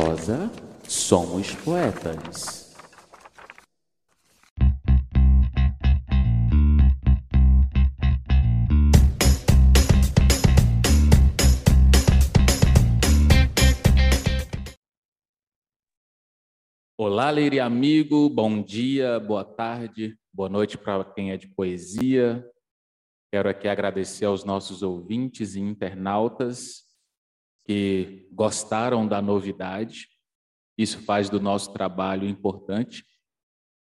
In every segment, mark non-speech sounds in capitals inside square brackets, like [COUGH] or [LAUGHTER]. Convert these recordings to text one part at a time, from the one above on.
prosa, somos poetas. Olá, Leire amigo, bom dia, boa tarde, boa noite para quem é de poesia. Quero aqui agradecer aos nossos ouvintes e internautas que gostaram da novidade. Isso faz do nosso trabalho importante.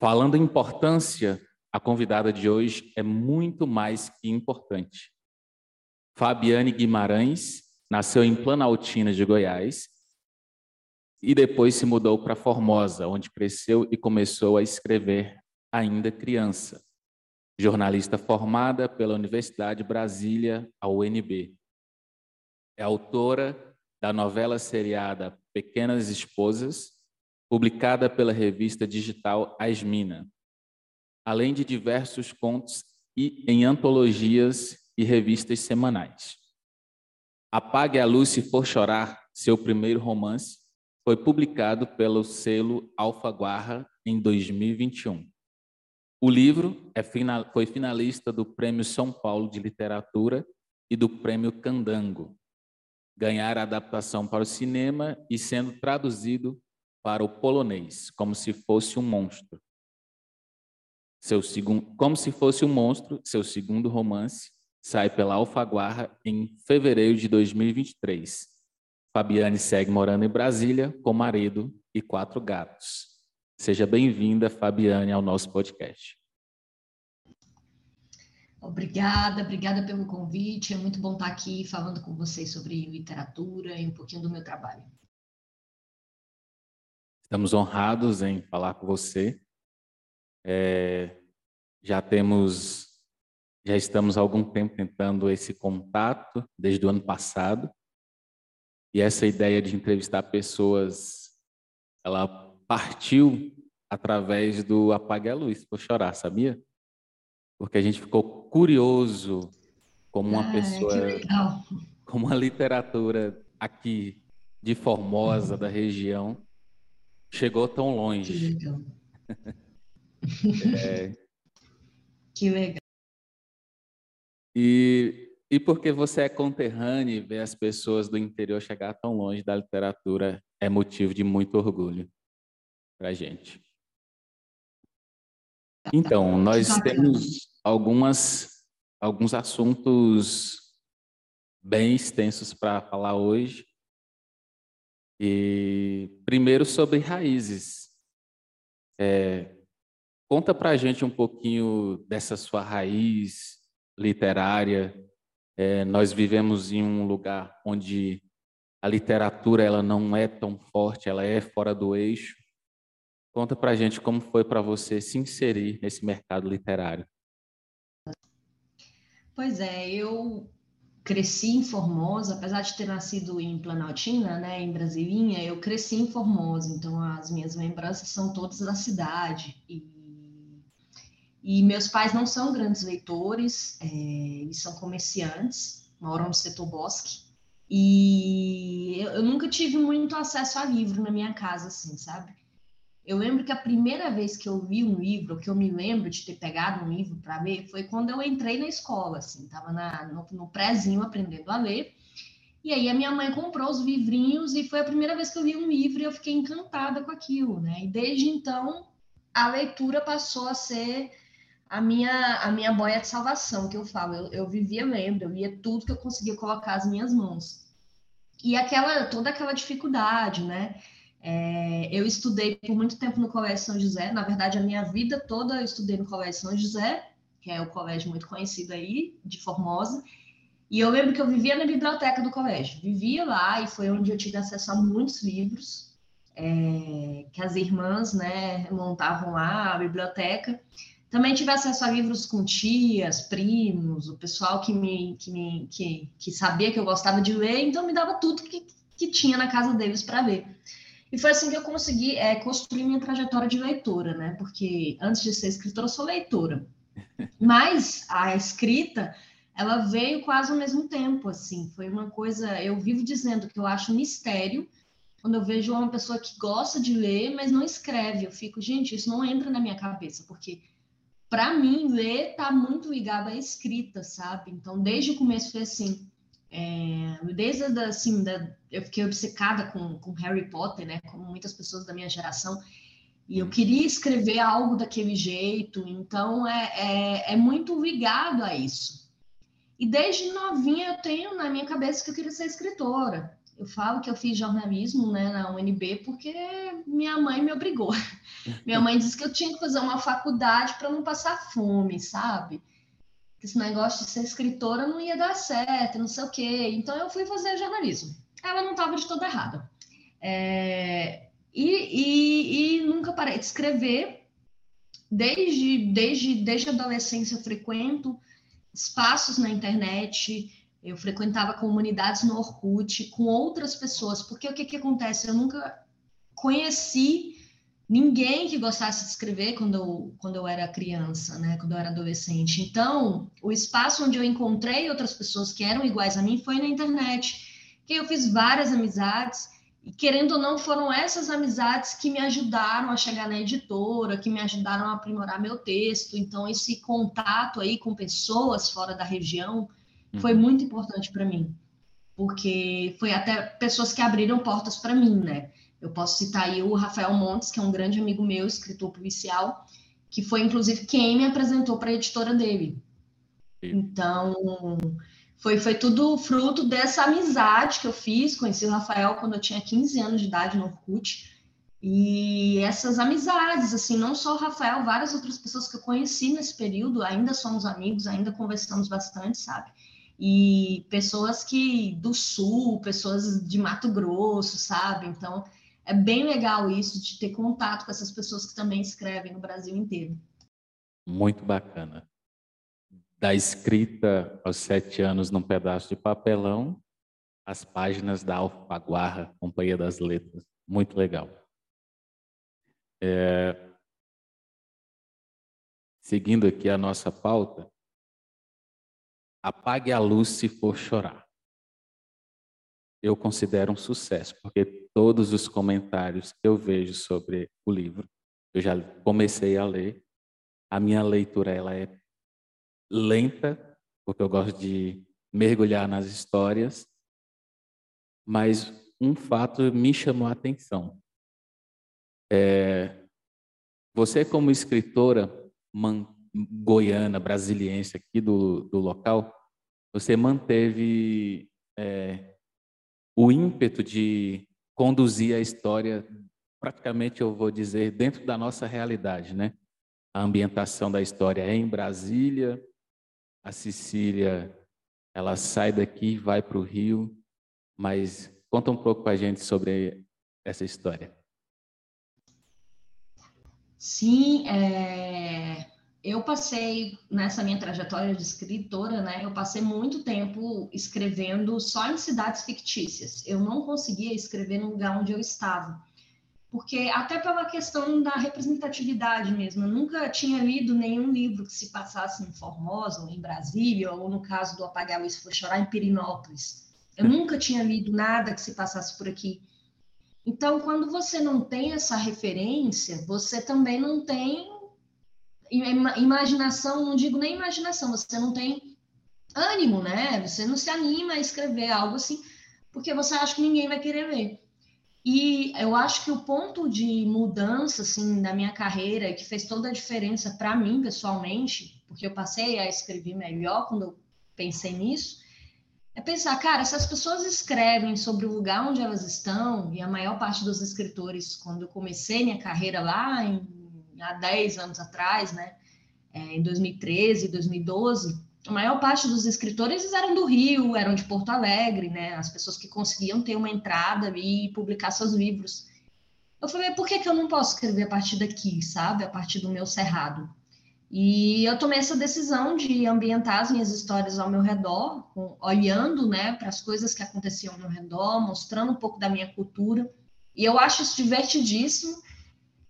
Falando em importância, a convidada de hoje é muito mais que importante. Fabiane Guimarães nasceu em Planaltina de Goiás e depois se mudou para Formosa, onde cresceu e começou a escrever ainda criança. Jornalista formada pela Universidade de Brasília, a UNB. É autora da novela seriada Pequenas Esposas, publicada pela revista digital Asmina, além de diversos contos e em antologias e revistas semanais. Apague a Luz se for chorar, seu primeiro romance, foi publicado pelo selo Alfaguarra em 2021. O livro é foi finalista do Prêmio São Paulo de Literatura e do Prêmio Candango, ganhar a adaptação para o cinema e sendo traduzido para o polonês, como se fosse um monstro. Seu segundo, como se fosse um monstro, seu segundo romance sai pela Alfaguarra em fevereiro de 2023. Fabiane segue morando em Brasília com marido e quatro gatos. Seja bem-vinda, Fabiane, ao nosso podcast. Obrigada, obrigada pelo convite. É muito bom estar aqui falando com vocês sobre literatura e um pouquinho do meu trabalho. Estamos honrados em falar com você. É, já temos, já estamos há algum tempo tentando esse contato, desde o ano passado. E essa ideia de entrevistar pessoas, ela partiu através do Apague a Luz, por chorar, sabia? Porque a gente ficou curioso como uma ah, pessoa, como a literatura aqui de Formosa, da região, chegou tão longe. Que legal. é... [LAUGHS] Que legal. E, e porque você é conterrâneo e vê as pessoas do interior chegar tão longe da literatura é motivo de muito orgulho para a gente. Então, nós temos algumas, alguns assuntos bem extensos para falar hoje. E primeiro sobre raízes. É, conta para a gente um pouquinho dessa sua raiz literária. É, nós vivemos em um lugar onde a literatura ela não é tão forte, ela é fora do eixo. Conta para a gente como foi para você se inserir nesse mercado literário. Pois é, eu cresci em Formosa, apesar de ter nascido em Planaltina, né, em Brasilinha, eu cresci em Formosa, então as minhas lembranças são todas da cidade. E, e meus pais não são grandes leitores, é, eles são comerciantes, moram no setor bosque. E eu, eu nunca tive muito acesso a livro na minha casa, assim, sabe? Eu lembro que a primeira vez que eu li um livro, que eu me lembro de ter pegado um livro para ler, foi quando eu entrei na escola, assim, estava no, no prézinho aprendendo a ler. E aí a minha mãe comprou os livrinhos e foi a primeira vez que eu li um livro e eu fiquei encantada com aquilo, né? E desde então a leitura passou a ser a minha a minha boia de salvação, que eu falo. Eu, eu vivia lendo, eu lia tudo que eu conseguia colocar as minhas mãos. E aquela toda aquela dificuldade, né? É, eu estudei por muito tempo no Colégio São José, na verdade, a minha vida toda eu estudei no Colégio São José, que é o colégio muito conhecido aí, de Formosa, e eu lembro que eu vivia na biblioteca do colégio, vivia lá e foi onde eu tive acesso a muitos livros, é, que as irmãs né, montavam lá, a biblioteca. Também tive acesso a livros com tias, primos, o pessoal que me, que, me, que, que sabia que eu gostava de ler, então me dava tudo que, que tinha na casa deles para ler. E foi assim que eu consegui é, construir minha trajetória de leitora, né? Porque antes de ser escritora, eu sou leitora. [LAUGHS] Mas a escrita, ela veio quase ao mesmo tempo, assim. Foi uma coisa... Eu vivo dizendo que eu acho um mistério quando eu vejo uma pessoa que gosta de ler, mas não escreve. Eu fico, gente, isso não entra na minha cabeça, porque para mim ler tá muito ligado à escrita, sabe? Então, desde o começo foi assim. É, desde assim, da, eu fiquei obcecada com, com Harry Potter, né? Como muitas pessoas da minha geração. E eu queria escrever algo daquele jeito, então é, é, é, muito ligado a isso. E desde novinha eu tenho na minha cabeça que eu queria ser escritora. Eu falo que eu fiz jornalismo né, na UNB porque minha mãe me obrigou. [LAUGHS] minha mãe disse que eu tinha que fazer uma faculdade para não passar fome, sabe? Que esse negócio de ser escritora não ia dar certo, não sei o quê. Então eu fui fazer jornalismo. Ela não estava de toda errada. É, e, e, e, nunca parei de escrever. Desde, desde, desde a adolescência eu frequento espaços na internet, eu frequentava comunidades no Orkut com outras pessoas, porque o que, que acontece? Eu nunca conheci ninguém que gostasse de escrever quando eu, quando eu era criança, né? quando eu era adolescente. Então, o espaço onde eu encontrei outras pessoas que eram iguais a mim foi na internet, que eu fiz várias amizades e querendo ou não, foram essas amizades que me ajudaram a chegar na editora, que me ajudaram a aprimorar meu texto. Então, esse contato aí com pessoas fora da região foi uhum. muito importante para mim, porque foi até pessoas que abriram portas para mim, né? Eu posso citar aí o Rafael Montes, que é um grande amigo meu, escritor policial, que foi inclusive quem me apresentou para a editora dele. Então, foi, foi tudo fruto dessa amizade que eu fiz. Conheci o Rafael quando eu tinha 15 anos de idade no Orkut. E essas amizades, assim, não só o Rafael, várias outras pessoas que eu conheci nesse período, ainda somos amigos, ainda conversamos bastante, sabe? E pessoas que do sul, pessoas de Mato Grosso, sabe? Então, é bem legal isso de ter contato com essas pessoas que também escrevem no Brasil inteiro. Muito bacana da escrita aos sete anos num pedaço de papelão, as páginas da Alfaguarra, Companhia das Letras. Muito legal. É... Seguindo aqui a nossa pauta, apague a luz se for chorar. Eu considero um sucesso, porque todos os comentários que eu vejo sobre o livro, eu já comecei a ler, a minha leitura ela é lenta, porque eu gosto de mergulhar nas histórias, mas um fato me chamou a atenção. É, você, como escritora man, goiana, brasiliense aqui do, do local, você manteve é, o ímpeto de conduzir a história, praticamente eu vou dizer, dentro da nossa realidade, né? A ambientação da história é em Brasília, a Cecília, ela sai daqui, vai para o Rio, mas conta um pouco para a gente sobre essa história. Sim, é... eu passei nessa minha trajetória de escritora, né? Eu passei muito tempo escrevendo só em cidades fictícias. Eu não conseguia escrever no lugar onde eu estava porque até pela questão da representatividade mesmo, eu nunca tinha lido nenhum livro que se passasse em Formosa, ou em Brasília, ou no caso do Apagar Luz For Chorar, em Perinópolis. Eu nunca tinha lido nada que se passasse por aqui. Então, quando você não tem essa referência, você também não tem imaginação, não digo nem imaginação, você não tem ânimo, né? Você não se anima a escrever algo assim, porque você acha que ninguém vai querer ler. E eu acho que o ponto de mudança assim da minha carreira que fez toda a diferença para mim pessoalmente, porque eu passei a escrever melhor quando eu pensei nisso, é pensar, cara, se as pessoas escrevem sobre o lugar onde elas estão, e a maior parte dos escritores, quando eu comecei minha carreira lá em, há 10 anos atrás, né, é, em 2013, 2012, a maior parte dos escritores eram do Rio, eram de Porto Alegre, né? As pessoas que conseguiam ter uma entrada e publicar seus livros. Eu falei, por que, que eu não posso escrever a partir daqui, sabe? A partir do meu cerrado. E eu tomei essa decisão de ambientar as minhas histórias ao meu redor, olhando, né, para as coisas que aconteciam ao meu redor, mostrando um pouco da minha cultura. E eu acho isso divertidíssimo.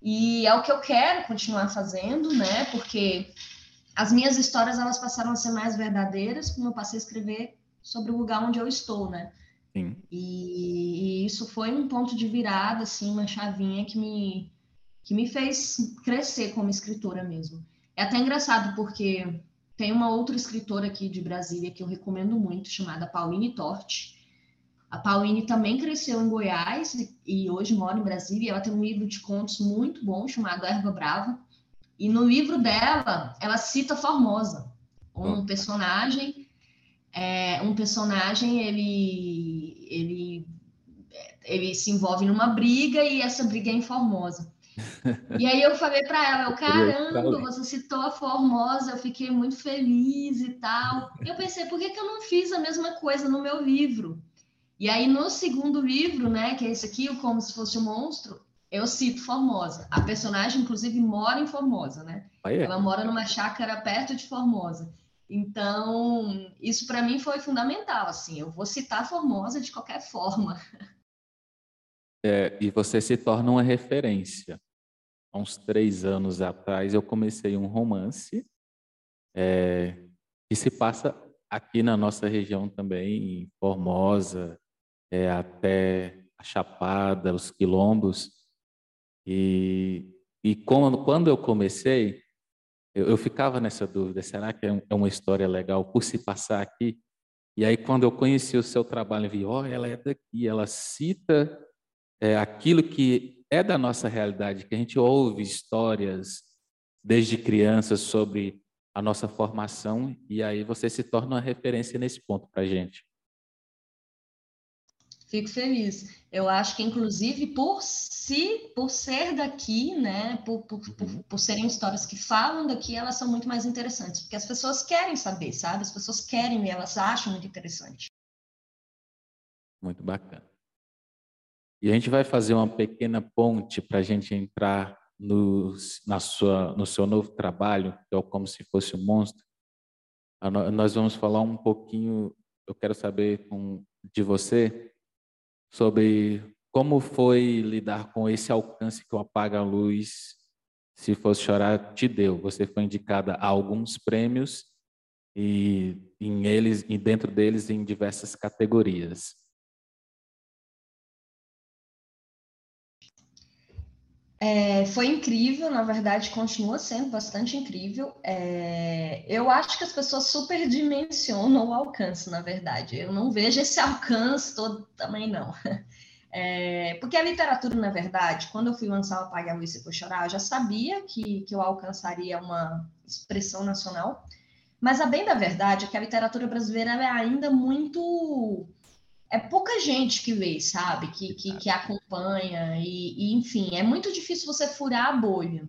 E é o que eu quero continuar fazendo, né? Porque as minhas histórias elas passaram a ser mais verdadeiras, como eu passei a escrever sobre o lugar onde eu estou, né? Sim. E, e, isso foi um ponto de virada, assim, uma chavinha que me, que me fez crescer como escritora mesmo. É até engraçado, porque tem uma outra escritora aqui de Brasília que eu recomendo muito, chamada Pauline Torti. A Pauline também cresceu em Goiás e, e hoje mora em Brasília. Ela tem um livro de contos muito bom chamado Erva Brava. E no livro dela, ela cita Formosa, um personagem é, um personagem ele, ele, ele se envolve numa briga e essa briga é em Formosa. [LAUGHS] E aí eu falei para ela, eu, caramba, você citou a Formosa, eu fiquei muito feliz e tal. E eu pensei, por que, que eu não fiz a mesma coisa no meu livro? E aí no segundo livro, né, que é esse aqui, o Como Se Fosse um Monstro, eu cito Formosa. A personagem, inclusive, mora em Formosa, né? É? Ela mora numa chácara perto de Formosa. Então, isso para mim foi fundamental, assim, eu vou citar Formosa de qualquer [LAUGHS] forma. É, e você se torna uma referência. Há uns três anos atrás, eu comecei um romance é, que se passa aqui na nossa região também, em Formosa, é, até a Chapada, os quilombos. E, e quando, eu comecei, eu, eu ficava nessa dúvida: será que é, é uma história legal por se passar aqui? E aí, quando eu conheci o seu trabalho, eu vi: ó, oh, ela é daqui, ela cita é, aquilo que é da nossa realidade, que a gente ouve histórias desde criança sobre a nossa formação, e aí você se torna uma referência nesse ponto para a gente. Fico feliz. Eu acho que, inclusive, por si, por ser daqui, né, por, por, por, uhum. por, serem histórias que falam daqui, elas são muito mais interessantes, porque as pessoas querem saber, sabe? As pessoas querem ver, elas acham muito interessante. Muito bacana. E a gente vai fazer uma pequena ponte para a gente entrar no, na sua, no seu novo trabalho, que é Como Se Fosse um Monstro. Nós vamos falar um pouquinho, eu quero saber com, de você, sobre como foi lidar com esse alcance que o Apaga a Luz, se fosse chorar, te deu. Você foi indicada a alguns prêmios e em eles e dentro deles em diversas categorias. É, foi incrível, na verdade, continua sendo bastante incrível. É, eu acho que as pessoas superdimensionam o alcance, na verdade. Eu não vejo esse [LAUGHS] alcance todo também, não. É, porque a literatura, na verdade, quando eu fui lançar o Apague a Luz e Foi Chorar, eu já sabia que, que eu alcançaria uma expressão nacional. Mas a bem da verdade é que a literatura brasileira é ainda muito é pouca gente que lê, sabe? Que, que, que acompanha, e, e, enfim, é muito difícil você furar a bolha.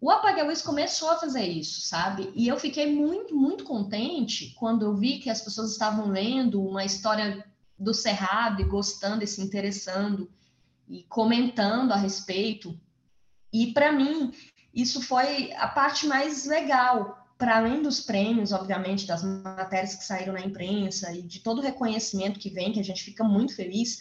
O Apaga Luz começou a fazer isso, sabe? E eu fiquei muito, muito contente quando eu vi que as pessoas estavam lendo uma história do Cerrado e gostando e se interessando e comentando a respeito. E para mim, isso foi a parte mais legal, para além dos prêmios, obviamente, das matérias que saíram na imprensa e de todo o reconhecimento que vem, que a gente fica muito feliz,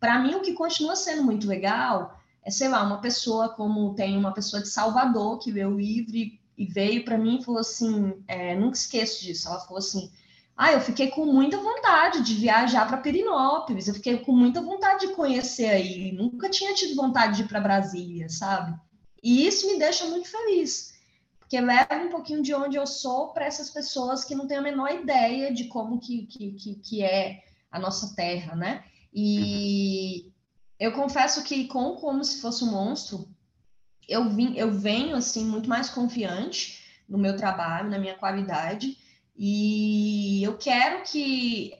para mim o que continua sendo muito legal é, sei lá, uma pessoa como tem uma pessoa de Salvador que leu o livro e veio para mim e falou assim, é, nunca esqueço disso, ela falou assim, ah, eu fiquei com muita vontade de viajar para Perinópolis, eu fiquei com muita vontade de conhecer aí, nunca tinha tido vontade de ir para Brasília, sabe? E isso me deixa muito feliz que leva um pouquinho de onde eu sou para essas pessoas que não têm a menor ideia de como que, que, que, que é a nossa terra, né? E uhum. eu confesso que com Como Se Fosse um Monstro, eu, vim, eu venho, assim, muito mais confiante no meu trabalho, na minha qualidade, e eu quero que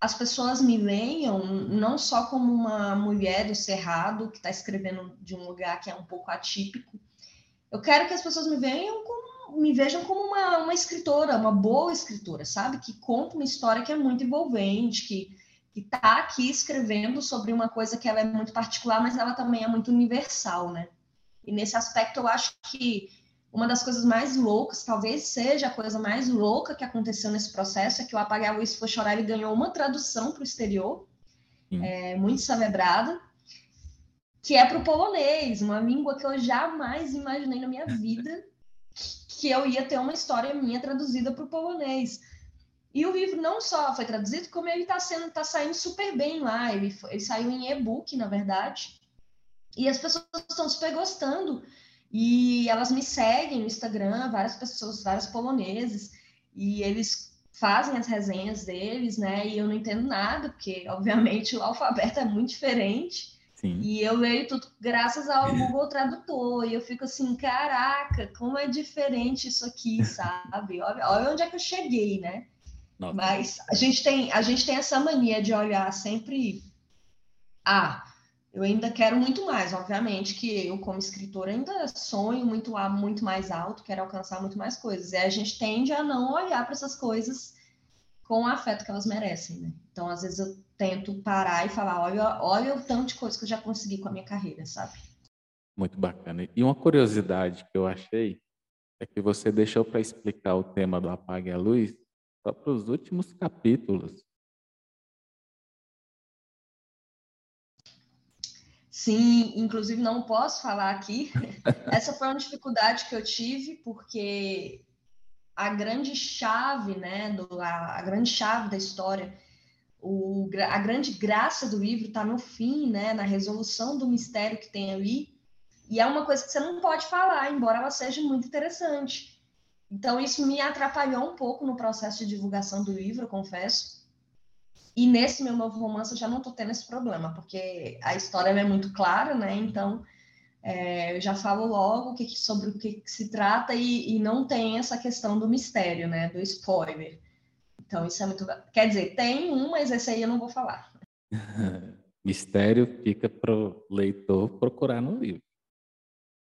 as pessoas me leiam não só como uma mulher do Cerrado que está escrevendo de um lugar que é um pouco atípico, eu quero que as pessoas me vejam como, me vejam como uma, uma escritora, uma boa escritora, sabe? Que conta uma história que é muito envolvente, que que está aqui escrevendo sobre uma coisa que ela é muito particular, mas ela também é muito universal, né? E nesse aspecto eu acho que uma das coisas mais loucas, talvez seja a coisa mais louca que aconteceu nesse processo, é que o Apagar a Luz Foi Chorar ele ganhou uma tradução para o exterior, é, muito celebrada, que é para o polonês, uma língua que eu jamais imaginei na minha vida que eu ia ter uma história minha traduzida para o polonês. E o livro não só foi traduzido, como ele está sendo, tá saindo super bem lá. Ele, ele saiu em e-book, na verdade. E as pessoas estão super gostando. E elas me seguem no Instagram, várias pessoas, vários poloneses, e eles fazem as resenhas deles, né? E eu não entendo nada, porque, obviamente, o alfabeto é muito diferente. Sim. E eu leio tudo graças ao Google Tradutor. E eu fico assim, caraca, como é diferente isso aqui, [LAUGHS] sabe? Olha, olha onde é que eu cheguei, né? Nossa. Mas a gente, tem, a gente tem essa mania de olhar sempre. Ah, eu ainda quero muito mais, obviamente, que eu, como escritor, ainda sonho muito, muito mais alto, quero alcançar muito mais coisas. E a gente tende a não olhar para essas coisas com o afeto que elas merecem, né? Então, às vezes, eu tento parar e falar: olha, olha o tanto de coisa que eu já consegui com a minha carreira, sabe? Muito bacana. E uma curiosidade que eu achei é que você deixou para explicar o tema do Apague a Luz só para os últimos capítulos. Sim, inclusive não posso falar aqui. [LAUGHS] Essa foi uma dificuldade que eu tive, porque a grande chave, né, do, a, a grande chave da história, o, a grande graça do livro está no fim, né, na resolução do mistério que tem ali. E é uma coisa que você não pode falar, embora ela seja muito interessante. Então, isso me atrapalhou um pouco no processo de divulgação do livro, confesso. E nesse meu novo romance eu já não estou tendo esse problema, porque a história é muito clara, né? Então é, eu já falo logo que, sobre o que, que se trata e, e, não tem essa questão do mistério, né? Do spoiler. Então isso é muito. Quer dizer, tem um, mas esse aí eu não vou falar. [LAUGHS] mistério fica para o leitor procurar no livro.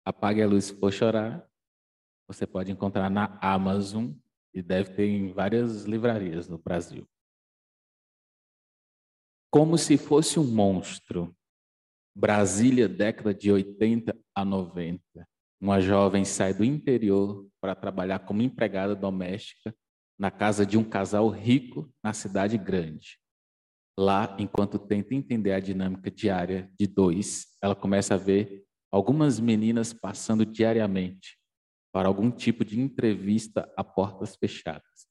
Apague a luz se for chorar. Você pode encontrar na Amazon e deve ter em várias livrarias no Brasil como se fosse um monstro. Brasília, década de 80 a 90. Uma jovem sai do interior para trabalhar como empregada doméstica na casa de um casal rico na cidade grande. Lá, enquanto tenta entender a dinâmica diária de dois, ela começa a ver algumas meninas passando diariamente para algum tipo de entrevista a portas fechadas.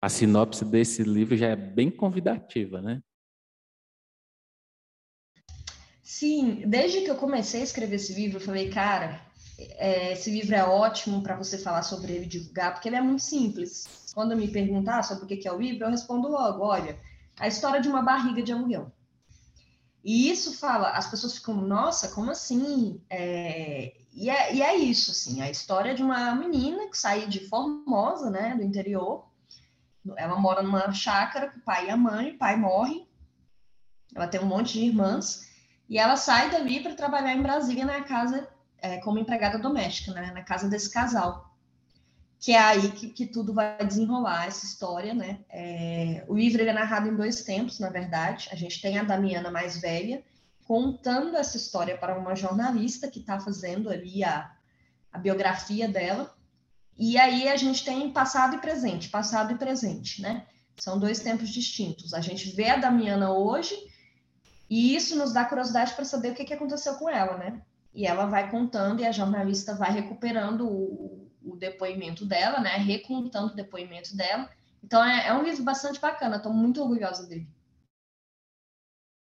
A sinopse desse livro já é bem convidativa, né? Sim, desde que eu comecei a escrever esse livro, eu falei, cara, é, esse livro é ótimo para você falar sobre ele divulgar, porque ele é muito simples. Quando me perguntar sobre o que é o livro, eu respondo logo: olha, a história de uma barriga de aluguel. E isso fala, as pessoas ficam, nossa, como assim? É, e, é, e é isso, assim, a história de uma menina que sai de Formosa, né, do interior. Ela mora numa chácara com o pai e a mãe, o pai morre, ela tem um monte de irmãs, e ela sai dali para trabalhar em Brasília na casa é, como empregada doméstica, né? Na casa desse casal. Que é aí que, que tudo vai desenrolar essa história, né? É, o livro é narrado em dois tempos, na verdade. A gente tem a Damiana mais velha contando essa história para uma jornalista que está fazendo ali a, a biografia dela. E aí a gente tem passado e presente, passado e presente, né? São dois tempos distintos. A gente vê a Damiana hoje e isso nos dá curiosidade para saber o que, que aconteceu com ela, né? E ela vai contando e a jornalista vai recuperando o, o depoimento dela, né? Recontando o depoimento dela. Então é, é um livro bastante bacana, estou muito orgulhosa dele.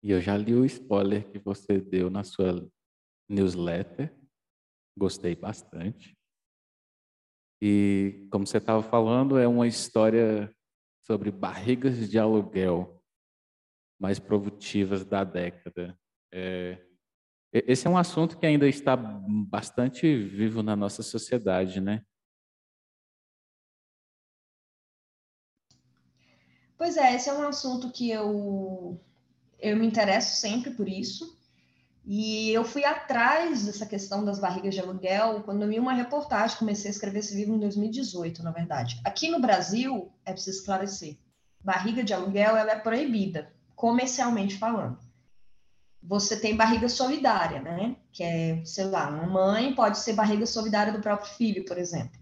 E eu já li o spoiler que você deu na sua newsletter. Gostei bastante. E como você estava falando, é uma história sobre barrigas de aluguel mais produtivas da década. É, esse é um assunto que ainda está bastante vivo na nossa sociedade, né? Pois é, esse é um assunto que eu, eu me interesso sempre por isso. E eu fui atrás dessa questão das barrigas de aluguel quando eu vi uma reportagem, comecei a escrever esse livro em 2018, na verdade. Aqui no Brasil, é preciso esclarecer, barriga de aluguel ela é proibida comercialmente falando. Você tem barriga solidária, né? Que é, sei lá, uma mãe pode ser barriga solidária do próprio filho, por exemplo.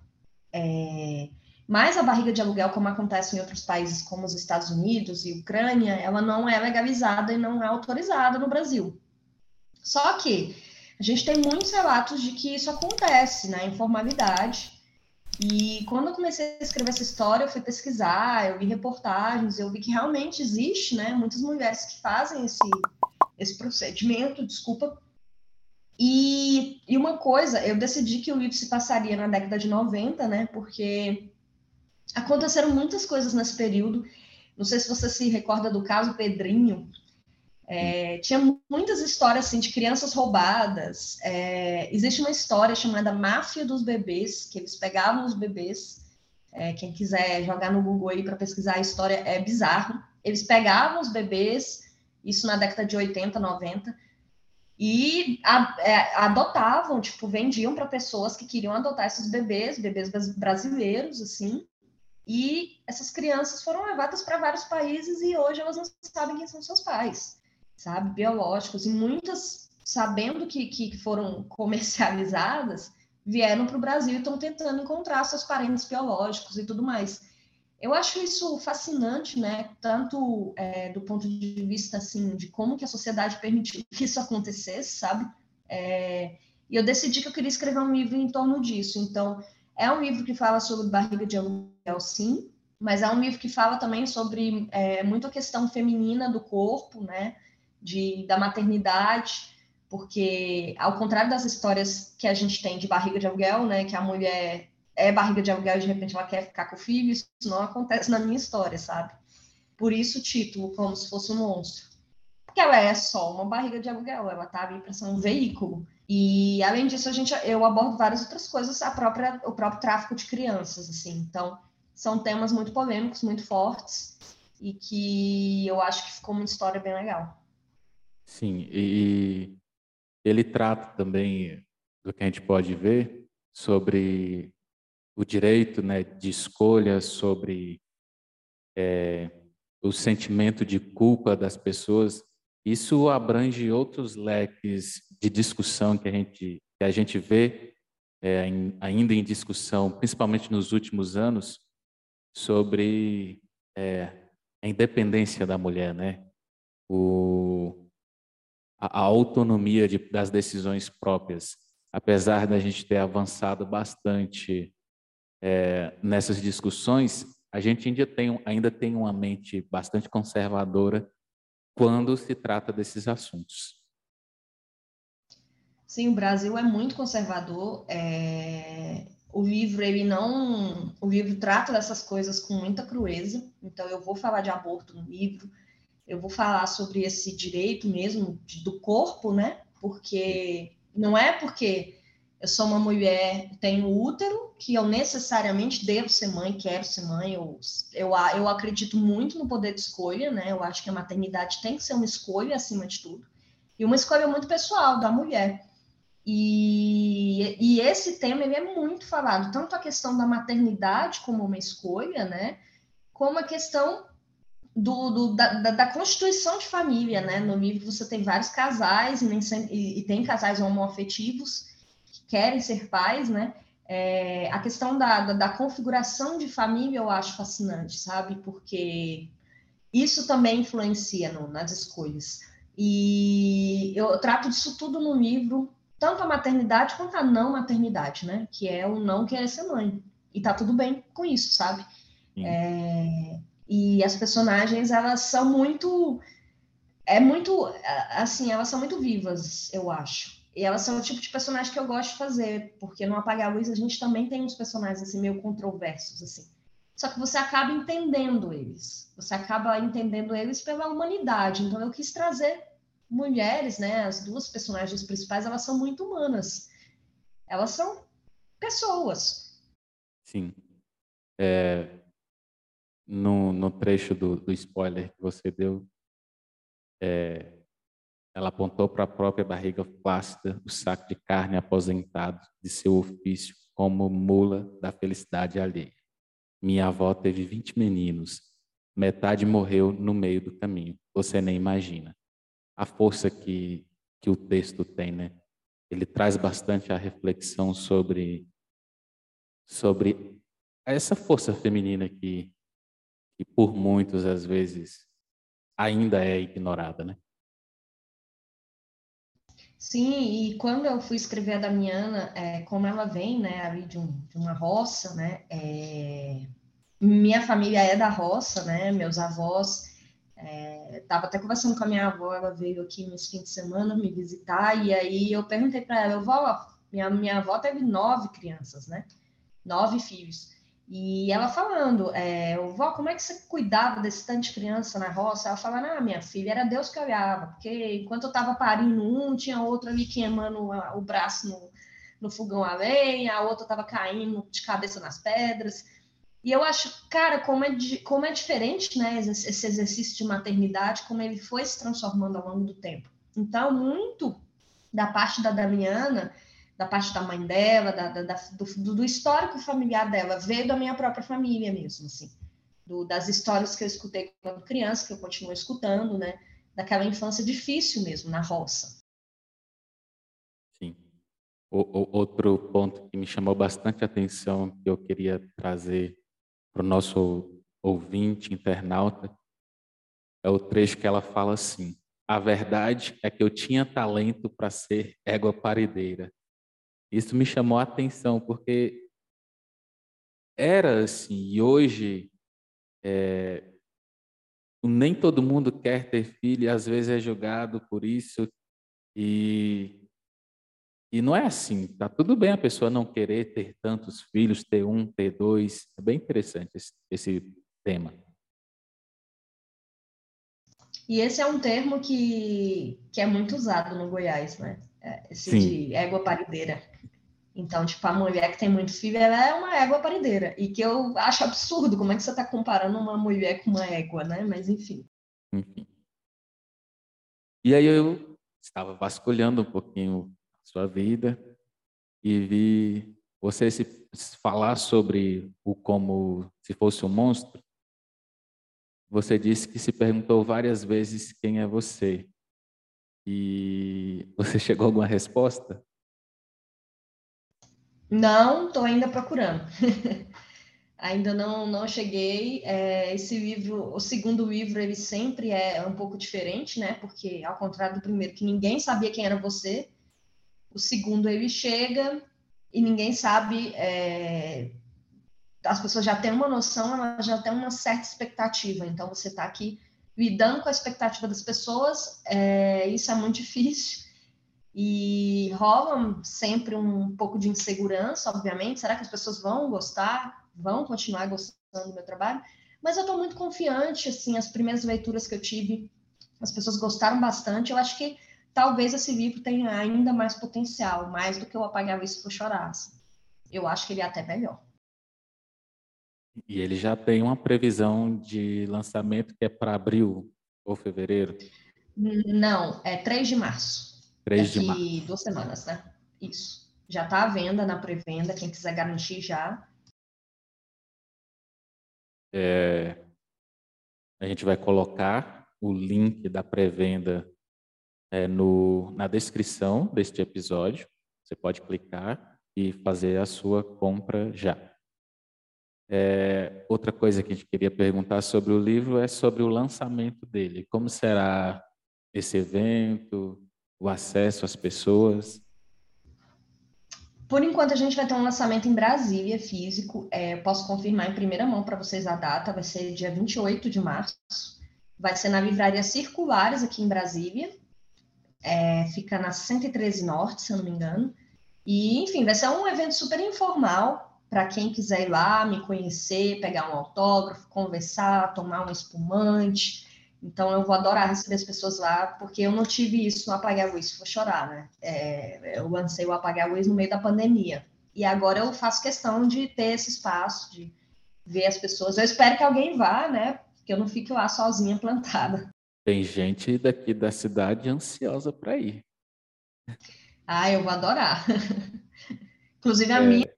É... Mas a barriga de aluguel, como acontece em outros países como os Estados Unidos e Ucrânia, ela não é legalizada e não é autorizada no Brasil. Só que a gente tem muitos relatos de que isso acontece na né? informalidade E quando eu comecei a escrever essa história, eu fui pesquisar, eu vi reportagens, eu vi que realmente existe, né, muitas mulheres que fazem esse, esse procedimento, desculpa. E, e uma coisa, eu decidi que o livro se passaria na década de 90, né, porque aconteceram muitas coisas nesse período. Não sei se você se recorda do caso Pedrinho, é, tinha muitas histórias assim de crianças roubadas. É, existe uma história chamada Máfia dos Bebês, que eles pegavam os bebês. É, quem quiser jogar no Google aí para pesquisar a história é bizarro. Eles pegavam os bebês, isso na década de 80, 90, e é, adotavam, tipo, vendiam para pessoas que queriam adotar esses bebês, bebês brasileiros, assim. E essas crianças foram levadas para vários países e hoje elas não sabem quem são seus pais sabe, biológicos, e muitas, sabendo que, que foram [LAUGHS] comercializadas, vieram para o Brasil e estão tentando encontrar seus parentes biológicos e tudo mais. Eu acho isso fascinante, né? Tanto é, do ponto de vista assim de como que a sociedade permitiu que isso acontecesse, sabe? É, e eu decidi que eu queria escrever um livro em torno disso. Então, é um livro que fala sobre barriga de aluguel, sim, mas é um livro que fala também sobre é, muito a questão feminina do corpo, né? De, da maternidade, porque ao contrário das histórias que a gente tem de barriga de aluguel, né, que a mulher é barriga de aluguel e de repente ela quer ficar com o filho, isso não acontece na minha história, sabe? Por isso o título, como se fosse um monstro. Porque ela é só uma barriga de aluguel, ela tá ali para ser um veículo. E além disso, a gente eu abordo várias outras coisas, a própria o próprio tráfico de crianças, assim. Então, são temas muito polêmicos, muito fortes e que eu acho que ficou uma história bem legal. Sim, e ele trata também do que a gente pode ver sobre o direito né, de escolha, sobre é, o sentimento de culpa das pessoas. Isso abrange outros leques de discussão que a gente, que a gente vê é, ainda em discussão, principalmente nos últimos anos, sobre é, a independência da mulher, né? O, a, autonomia de, das decisões próprias. Apesar da gente ter avançado bastante é, nessas discussões, a gente ainda tem, ainda tem uma mente bastante conservadora quando se trata desses assuntos. Sim, o Brasil é muito conservador. É... O livro ele não, o livro trata dessas coisas com muita crueza. Então eu vou falar de aborto no livro, eu vou falar sobre esse direito mesmo do corpo, né? Porque não é porque eu sou uma mulher, tenho útero, que eu necessariamente devo ser mãe, quero ser mãe. Eu, eu, eu acredito muito no poder de escolha, né? Eu acho que a maternidade tem que ser uma escolha acima de tudo. E uma escolha muito pessoal da mulher. E, e esse tema ele é muito falado, tanto a questão da maternidade como uma escolha, né? Como a questão do, do da, da, constituição de família, né? No livro você tem vários casais e, sempre, e, e tem casais homoafetivos que querem ser pais, né? É, a questão da, da, da, configuração de família eu acho fascinante, sabe? Porque isso também influencia no, nas escolhas. E eu trato disso tudo no livro, tanto a maternidade quanto a não maternidade, né? Que é o não querer ser mãe. E tá tudo bem com isso, sabe? É, e as personagens, elas são muito. É muito. Assim, elas são muito vivas, eu acho. E elas são o tipo de personagem que eu gosto de fazer, porque no Apagar a Luz a gente também tem uns personagens assim, meio controversos, assim. Só que você acaba entendendo eles. Você acaba entendendo eles pela humanidade. Então eu quis trazer mulheres, né? As duas personagens principais, elas são muito humanas. Elas são pessoas. Sim. É, no, no trecho do, do spoiler que você deu, é, ela apontou para a própria barriga flácida o saco de carne aposentado de seu ofício como mula da felicidade alheia. Minha avó teve 20 meninos, metade morreu no meio do caminho. Você nem imagina. A força que, que o texto tem, né? Ele traz bastante a reflexão sobre, sobre essa força feminina que, que por muitos às vezes ainda é ignorada, né? Sim, e quando eu fui escrever a Damiana, é, como ela vem, né, ali de, um, de uma roça, né, é, minha família é da roça, né, meus avós, é, até conversando com a minha avó, ela veio aqui nos fins de semana me visitar, e aí eu perguntei para ela, vó, minha, minha avó teve nove crianças, né, nove filhos, e ela falando, é, vó, como é que você cuidava desse tanto de criança na roça? Ela falava, ah, minha filha, era Deus que olhava, porque enquanto eu estava parindo um, tinha outro ali queimando o braço no, no fogão a lenha, a outra estava caindo de cabeça nas pedras. E eu acho, cara, como é, como é diferente, né, esse exercício de maternidade, como ele foi se transformando ao longo do tempo. Então, muito da parte da Damiana da parte da mãe dela, da, da, da do, do, histórico familiar dela, veio da minha própria família mesmo, assim, do, das histórias que eu escutei quando criança, que eu continuo escutando, né, daquela infância difícil mesmo, na roça. Sim. O, o, outro ponto que me chamou bastante atenção, que eu queria trazer para o nosso ouvinte, internauta, é o trecho que ela fala assim, a verdade é que eu tinha talento para ser égua parideira, isso me chamou a atenção, porque era assim, e hoje é, nem todo mundo quer ter filho, às vezes é julgado por isso, e, e não é assim, tá tudo bem a pessoa não querer ter tantos filhos, ter um, ter dois, é bem interessante esse, esse tema. E esse é um termo que, que é muito usado no Goiás, né? É, esse Sim. de égua parideira. Então, tipo, a mulher que tem muito filho, ela é uma égua parideira. E que eu acho absurdo como é que você está comparando uma mulher com uma égua, né? Mas enfim. Enfim. E aí eu estava vasculhando um pouquinho a sua vida e vi você se falar sobre o como se fosse um monstro. Você disse que se perguntou várias vezes quem é você. E você chegou a alguma resposta? Não, estou ainda procurando. [LAUGHS] ainda não, não cheguei. É, esse livro, o segundo livro, ele sempre é um pouco diferente, né? Porque, ao contrário do primeiro, que ninguém sabia quem era você, o segundo ele chega e ninguém sabe. É, as pessoas já têm uma noção, elas já têm uma certa expectativa. Então, você está aqui lidando com a expectativa das pessoas, é, isso é muito [LAUGHS] difícil. E rola sempre um pouco de insegurança, obviamente. Será que as pessoas vão gostar? Vão continuar gostando do meu trabalho? Mas eu estou muito confiante, assim, as primeiras leituras que eu tive, as pessoas gostaram bastante. Eu acho que talvez esse livro tenha ainda mais potencial, mais do que eu apagar isso por chorar. Assim. Eu acho que ele é até melhor. E ele já tem uma previsão de lançamento que é para abril ou fevereiro? Não, é 3 de março. 3 de março. duas semanas, né? Isso. Já está à venda na pré-venda, quem quiser garantir já. É, a gente vai colocar o link da pré-venda é, no, na descrição deste episódio. Você pode clicar e fazer a sua compra já. É, outra coisa que a gente queria perguntar sobre o livro é sobre o lançamento dele. Como será esse evento? o acesso às pessoas? Por enquanto, a gente vai ter um lançamento em Brasília, físico. É, posso confirmar em primeira mão para vocês a data, vai ser dia 28 de março. Vai ser na Livraria Circulares, aqui em Brasília. É, fica na 113 Norte, se eu não me engano. E, enfim, vai ser um evento super informal para quem quiser ir lá, me conhecer, pegar um autógrafo, conversar, tomar um espumante, então, eu vou adorar receber as pessoas lá, porque eu não tive isso no Apagar Luz, vou chorar, né? É, eu lancei o Apagar Luz no meio da pandemia. E agora eu faço questão de ter esse espaço, de ver as pessoas. Eu espero que alguém vá, né? Que eu não fique lá sozinha [LAUGHS] plantada. Tem gente daqui da cidade ansiosa para ir. Ah, eu vou adorar. [LAUGHS] Inclusive a é... minha.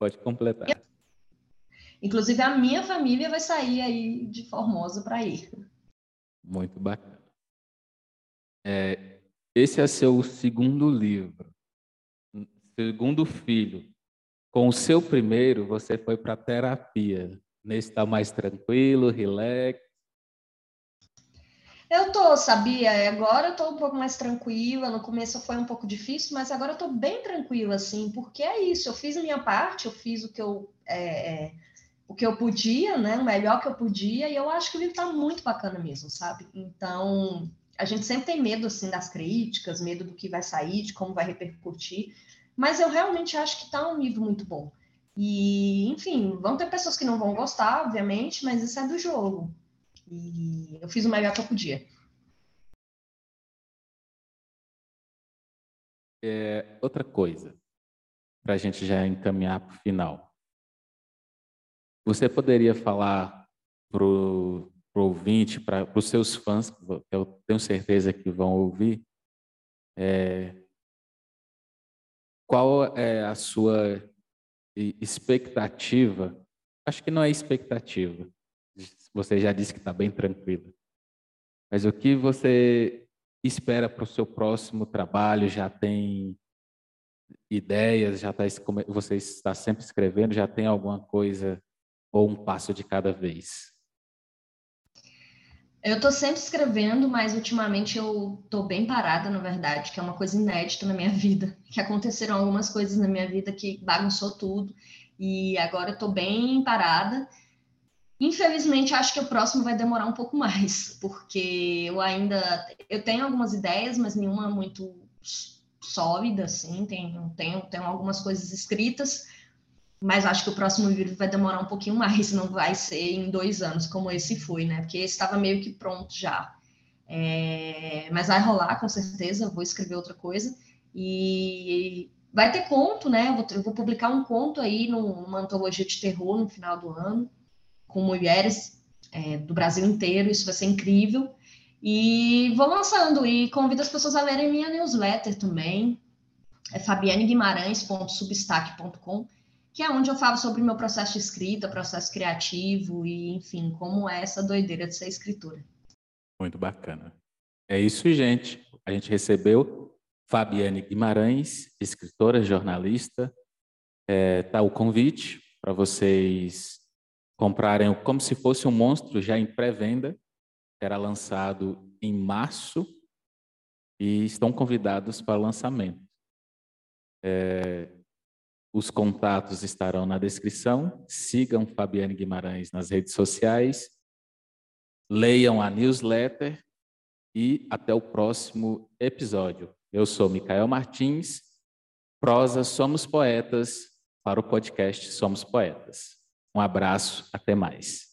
Pode completar. Inclusive, a minha família vai sair aí de Formosa para ir. Muito bacana. É, esse é seu segundo livro, segundo filho. Com o seu primeiro, você foi para terapia. Nesse está mais tranquilo, relax. Eu tô, sabia? Agora eu tô um pouco mais tranquila. No começo foi um pouco difícil, mas agora eu tô bem tranquila, assim, porque é isso. Eu fiz a minha parte, eu fiz o que eu, é, é o que eu podia, né? O melhor que eu podia, e eu acho que o livro tá muito bacana mesmo, sabe? Então, a gente sempre tem medo, assim, das críticas, medo do que vai sair, de como vai repercutir, mas eu realmente acho que tá um livro muito bom. E, enfim, vão ter pessoas que não vão gostar, obviamente, mas isso é do jogo. E eu fiz o melhor que eu podia. É, outra coisa, para a gente já encaminhar para o final. Você poderia falar para o ouvinte, para os seus fãs, que eu tenho certeza que vão ouvir, é, qual é a sua expectativa? Acho que não é expectativa, você já disse que está bem tranquila. Mas o que você espera para o seu próximo trabalho? Já tem ideias? Já está, você está sempre escrevendo? Já tem alguma coisa ou um passo de cada vez? Eu estou sempre escrevendo, mas ultimamente eu estou bem parada, na verdade, que é uma coisa inédita na minha [LAUGHS] vida. Que aconteceram algumas coisas na minha vida que bagunçou tudo. E agora eu estou bem parada. Infelizmente, acho que o próximo vai demorar um pouco mais, porque eu ainda eu tenho algumas ideias, mas nenhuma muito sólida, assim. Tenho, tenho, tenho algumas coisas escritas, mas acho que o próximo livro vai demorar um pouquinho mais, não vai ser em dois anos, como esse foi, né? Porque esse estava meio que pronto já. É, mas vai rolar, com certeza, vou escrever outra coisa. E vai ter conto, né? Eu vou, eu vou publicar um conto aí numa antologia de terror no final do ano com mulheres é, do Brasil inteiro, isso vai ser incrível. E vou lançando e convido as pessoas a lerem minha newsletter também, é fabianeguimarães.substack.com, que é onde eu falo sobre meu processo de escrita, processo criativo e, enfim, como é essa doideira de ser escritora. Muito bacana. É isso, gente. A gente recebeu Fabiane Guimarães, escritora, jornalista. É, tá o convite para vocês comprarem como se fosse um monstro já em pré-venda. Será lançado em março e estão convidados para o lançamento. É, os contatos estarão na descrição. Sigam Fabiane Guimarães nas redes sociais. Leiam a newsletter e até o próximo episódio. Eu sou Micael Martins, prosa Somos Poetas, para o podcast Somos Poetas. Um abraço, até mais.